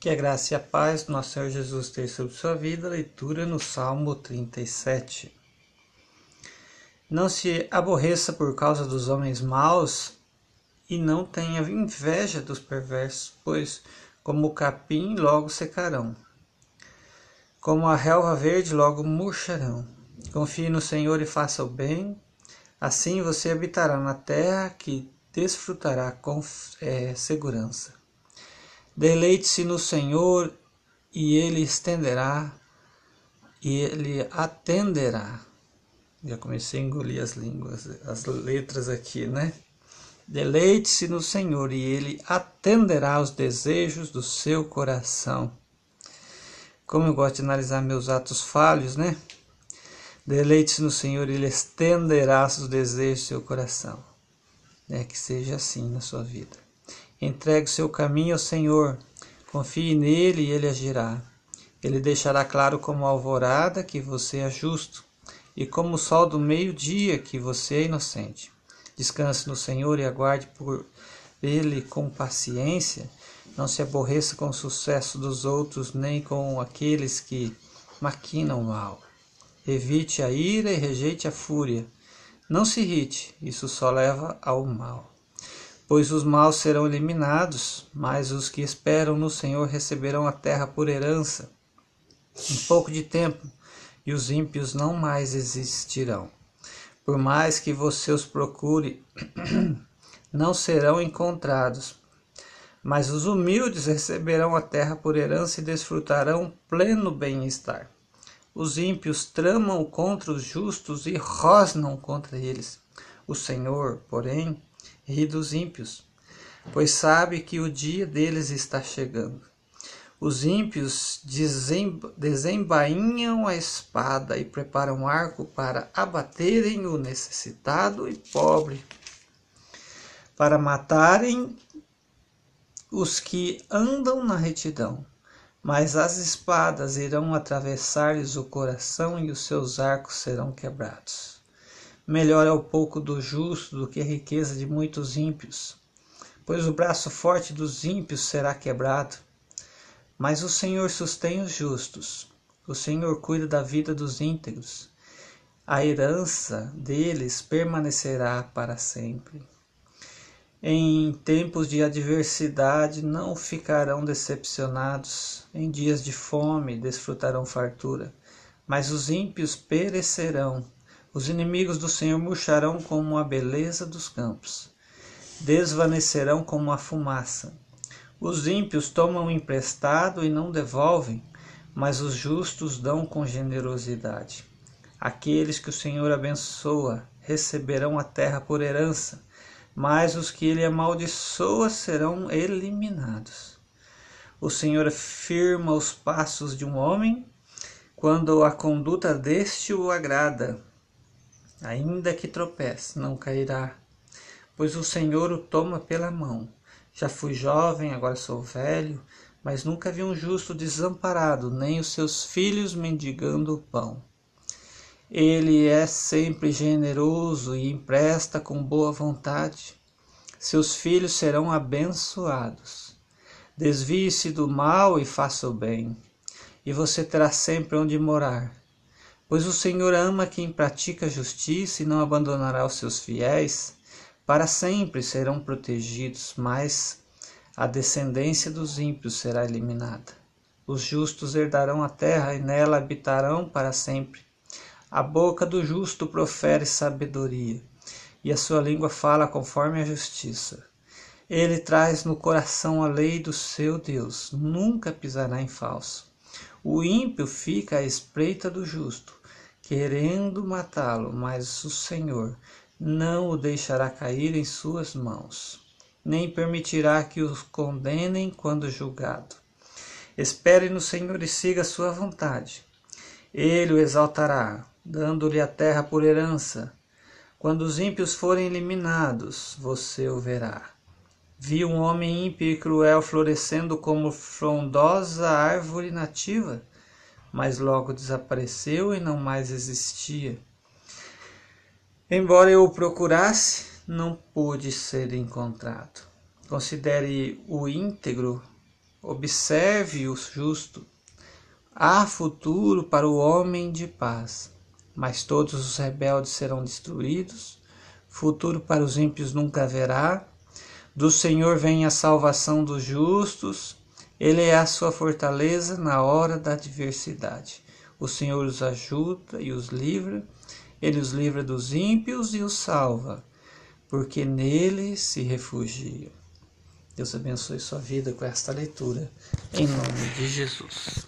Que a graça e a paz do nosso Senhor Jesus esteja sobre sua vida. Leitura no Salmo 37. Não se aborreça por causa dos homens maus e não tenha inveja dos perversos, pois, como o capim, logo secarão. Como a relva verde, logo murcharão. Confie no Senhor e faça o bem, assim você habitará na terra que desfrutará com é, segurança. Deleite-se no Senhor e ele estenderá e ele atenderá. Já comecei a engolir as línguas, as letras aqui, né? Deleite-se no Senhor e ele atenderá aos desejos do seu coração. Como eu gosto de analisar meus atos falhos, né? Deleite-se no Senhor e ele estenderá os desejos do seu coração. É que seja assim na sua vida. Entregue seu caminho ao Senhor, confie nele e ele agirá. Ele deixará claro como a alvorada que você é justo, e como o sol do meio-dia que você é inocente. Descanse no Senhor e aguarde por ele com paciência. Não se aborreça com o sucesso dos outros, nem com aqueles que maquinam mal. Evite a ira e rejeite a fúria. Não se irrite, isso só leva ao mal pois os maus serão eliminados, mas os que esperam no Senhor receberão a terra por herança. Em pouco de tempo, e os ímpios não mais existirão. Por mais que você os procure, não serão encontrados. Mas os humildes receberão a terra por herança e desfrutarão pleno bem-estar. Os ímpios tramam contra os justos e rosnam contra eles. O Senhor, porém, ri dos ímpios, pois sabe que o dia deles está chegando. Os ímpios desembainham a espada e preparam arco para abaterem o necessitado e pobre, para matarem os que andam na retidão. Mas as espadas irão atravessar-lhes o coração e os seus arcos serão quebrados. Melhor é o pouco do justo do que a riqueza de muitos ímpios, pois o braço forte dos ímpios será quebrado. Mas o Senhor sustém os justos, o Senhor cuida da vida dos íntegros. A herança deles permanecerá para sempre. Em tempos de adversidade não ficarão decepcionados, em dias de fome desfrutarão fartura, mas os ímpios perecerão os inimigos do Senhor murcharão como a beleza dos campos, desvanecerão como a fumaça. Os ímpios tomam emprestado e não devolvem, mas os justos dão com generosidade. Aqueles que o Senhor abençoa receberão a terra por herança, mas os que ele amaldiçoa serão eliminados. O Senhor firma os passos de um homem quando a conduta deste o agrada ainda que tropece, não cairá, pois o Senhor o toma pela mão. Já fui jovem, agora sou velho, mas nunca vi um justo desamparado, nem os seus filhos mendigando o pão. Ele é sempre generoso e empresta com boa vontade. Seus filhos serão abençoados. Desvie-se do mal e faça o bem, e você terá sempre onde morar. Pois o Senhor ama quem pratica justiça e não abandonará os seus fiéis. Para sempre serão protegidos, mas a descendência dos ímpios será eliminada. Os justos herdarão a terra e nela habitarão para sempre. A boca do justo profere sabedoria, e a sua língua fala conforme a justiça. Ele traz no coração a lei do seu Deus, nunca pisará em falso. O ímpio fica à espreita do justo, querendo matá-lo, mas o Senhor não o deixará cair em suas mãos, nem permitirá que os condenem quando julgado. Espere no Senhor e siga a sua vontade. Ele o exaltará, dando-lhe a terra por herança. Quando os ímpios forem eliminados, você o verá. Vi um homem ímpio e cruel florescendo como frondosa árvore nativa mas logo desapareceu e não mais existia. Embora eu o procurasse, não pôde ser encontrado. Considere o íntegro Observe o justo. Há futuro para o homem de paz, mas todos os rebeldes serão destruídos. Futuro para os ímpios nunca haverá. Do Senhor vem a salvação dos justos. Ele é a sua fortaleza na hora da adversidade. O Senhor os ajuda e os livra. Ele os livra dos ímpios e os salva, porque nele se refugiam. Deus abençoe sua vida com esta leitura, em nome de Jesus.